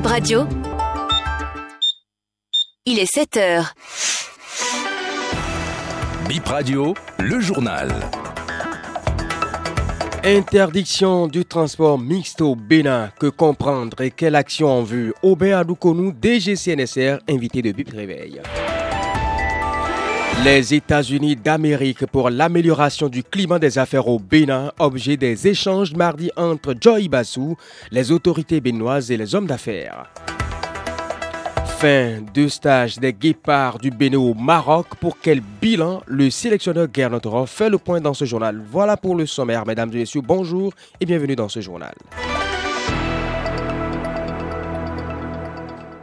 Bip Radio. Il est 7 heures. Bip Radio, le journal. Interdiction du transport mixte au Bénin. Que comprendre et quelle action en vue? Aubin Adoukonou, DGCNSR, invité de Bip Réveil. Les États-Unis d'Amérique pour l'amélioration du climat des affaires au Bénin, objet des échanges mardi entre Joy Bassou, les autorités béninoises et les hommes d'affaires. Fin de stage des guépards du Bénin au Maroc. Pour quel bilan? Le sélectionneur Gernot fait le point dans ce journal Voilà pour le sommaire, mesdames et messieurs. Bonjour et bienvenue dans ce journal.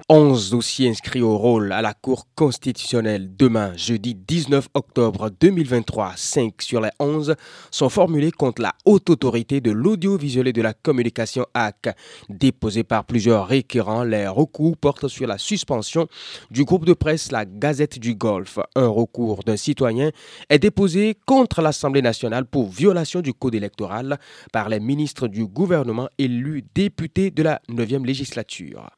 11 dossiers inscrits au rôle à la Cour constitutionnelle demain, jeudi 19 octobre 2023. 5 sur les 11 sont formulés contre la haute autorité de l'audiovisuel et de la communication AC. Déposés par plusieurs récurrents, les recours portent sur la suspension du groupe de presse La Gazette du Golfe. Un recours d'un citoyen est déposé contre l'Assemblée nationale pour violation du code électoral par les ministres du gouvernement élus députés de la 9e législature.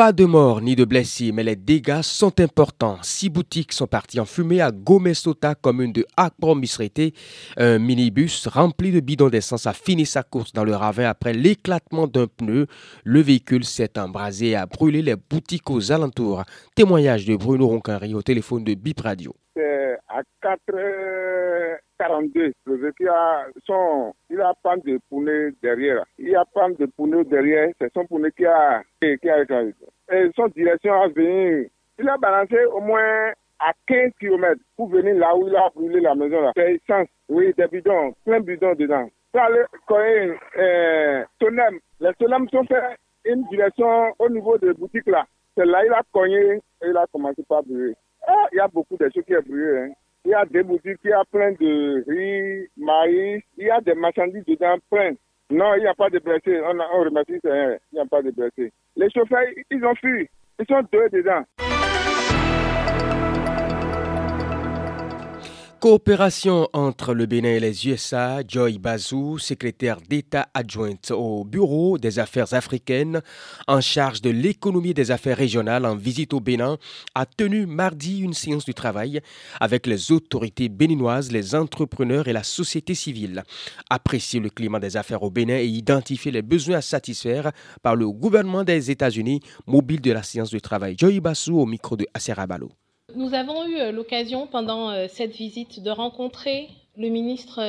Pas de morts ni de blessés, mais les dégâts sont importants. Six boutiques sont parties en fumée à Gomesota, commune de Akbro-Misrete. Un minibus rempli de bidons d'essence a fini sa course dans le ravin après l'éclatement d'un pneu. Le véhicule s'est embrasé et a brûlé les boutiques aux alentours. Témoignage de Bruno Roncanri au téléphone de Bip Radio. 4h42. Le véhicule a son, il a pas de pneu derrière. Il a pas de pneu derrière. C'est son pneu qui a, qui a. Et son direction a venu. Il a balancé au moins à 15 km pour venir là où il a brûlé la maison. là. C'est essence. Oui, des bidons, plein de bidons dedans. Ça, le, quand euh, Tonem, les Tonem sont fait une direction au niveau de boutique là. C'est là il a cogné et il a commencé par brûler. Ah, il y a beaucoup de choses qui ont brûlé. Hein. Il y a des boutiques, il y a plein de riz, maïs, il y a des marchandises dedans, plein. Non, il n'y a pas de blessés. On, a, on remercie, il n'y a pas de blessés. Les chauffeurs, ils ont fui. Ils sont deux dedans. Coopération entre le Bénin et les USA, Joy Bazou, secrétaire d'État adjointe au Bureau des affaires africaines en charge de l'économie des affaires régionales en visite au Bénin, a tenu mardi une séance de travail avec les autorités béninoises, les entrepreneurs et la société civile. Apprécier le climat des affaires au Bénin et identifier les besoins à satisfaire par le gouvernement des États-Unis, mobile de la séance de travail. Joy Bazou au micro de Aserabalo. Nous avons eu l'occasion pendant cette visite de rencontrer le ministre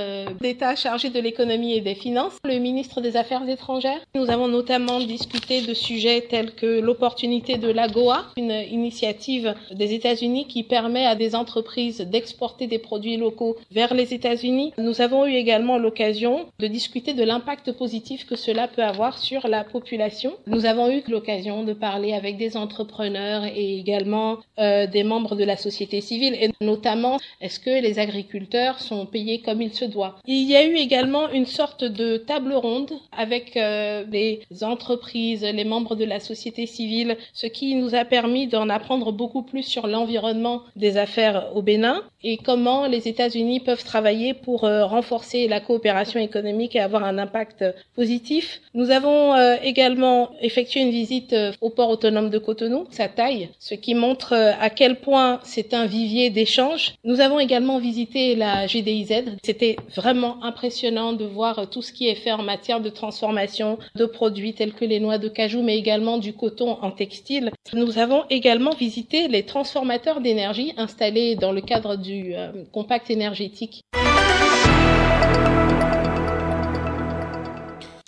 d'État chargé de l'économie et des finances, le ministre des Affaires étrangères. Nous avons notamment discuté de sujets tels que l'opportunité de l'AGOA, une initiative des États-Unis qui permet à des entreprises d'exporter des produits locaux vers les États-Unis. Nous avons eu également l'occasion de discuter de l'impact positif que cela peut avoir sur la population. Nous avons eu l'occasion de parler avec des entrepreneurs et également euh, des membres de la société civile et notamment est-ce que les agriculteurs sont payés comme il se doit. Il y a eu également une sorte de table ronde avec euh, les entreprises, les membres de la société civile, ce qui nous a permis d'en apprendre beaucoup plus sur l'environnement des affaires au Bénin et comment les États-Unis peuvent travailler pour euh, renforcer la coopération économique et avoir un impact positif. Nous avons euh, également effectué une visite au port autonome de Cotonou, sa taille, ce qui montre à quel point c'est un vivier d'échange. Nous avons également visité la GDI c'était vraiment impressionnant de voir tout ce qui est fait en matière de transformation de produits tels que les noix de cajou, mais également du coton en textile. Nous avons également visité les transformateurs d'énergie installés dans le cadre du euh, compact énergétique.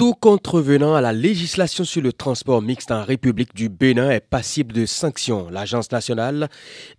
Tout contrevenant à la législation sur le transport mixte en République du Bénin est passible de sanctions. L'Agence nationale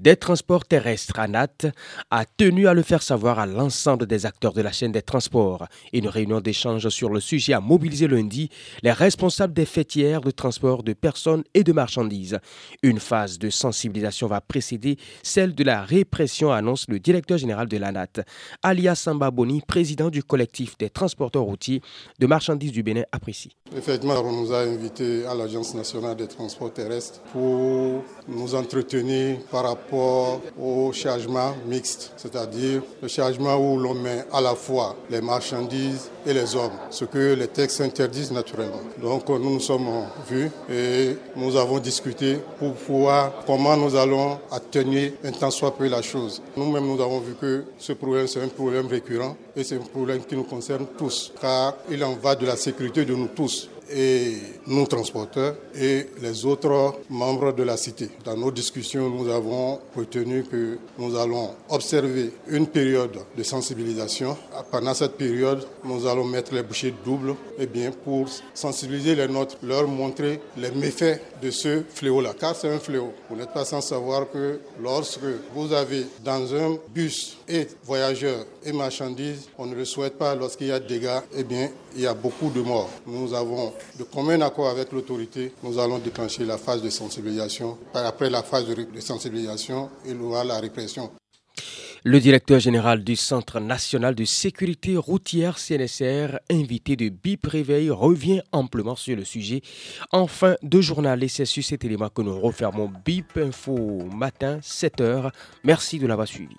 des transports terrestres, ANAT, a tenu à le faire savoir à l'ensemble des acteurs de la chaîne des transports. Une réunion d'échange sur le sujet a mobilisé lundi les responsables des fêtières de transport de personnes et de marchandises. Une phase de sensibilisation va précéder celle de la répression, annonce le directeur général de l'ANAT. Alia Sambaboni, président du collectif des transporteurs routiers de marchandises du Bénin citoyens apprécient. Effectivement, on nous a invités à l'Agence nationale des transports terrestres pour nous entretenir par rapport au chargement mixte, c'est-à-dire le chargement où l'on met à la fois les marchandises et les hommes, ce que les textes interdisent naturellement. Donc nous nous sommes vus et nous avons discuté pour voir comment nous allons atténuer un temps soit peu la chose. Nous-mêmes, nous avons vu que ce problème, c'est un problème récurrent et c'est un problème qui nous concerne tous, car il en va de la sécurité de nous tous et nos transporteurs et les autres membres de la cité. Dans nos discussions, nous avons retenu que nous allons observer une période de sensibilisation. Pendant cette période, nous allons mettre les bouchées doubles et bien, pour sensibiliser les nôtres, leur montrer les méfaits de ce fléau-là, car c'est un fléau. Vous n'êtes pas sans savoir que lorsque vous avez dans un bus et voyageurs et marchandises, on ne le souhaite pas lorsqu'il y a des dégâts, eh bien, il y a beaucoup de morts. Nous avons de commun accord avec l'autorité, nous allons déclencher la phase de sensibilisation. Après la phase de sensibilisation, il y aura la répression. Le directeur général du Centre national de sécurité routière CNSR, invité de BIP Réveil, revient amplement sur le sujet. En fin de journal, et c'est sur cet élément que nous refermons BIP Info matin, 7h. Merci de l'avoir suivi.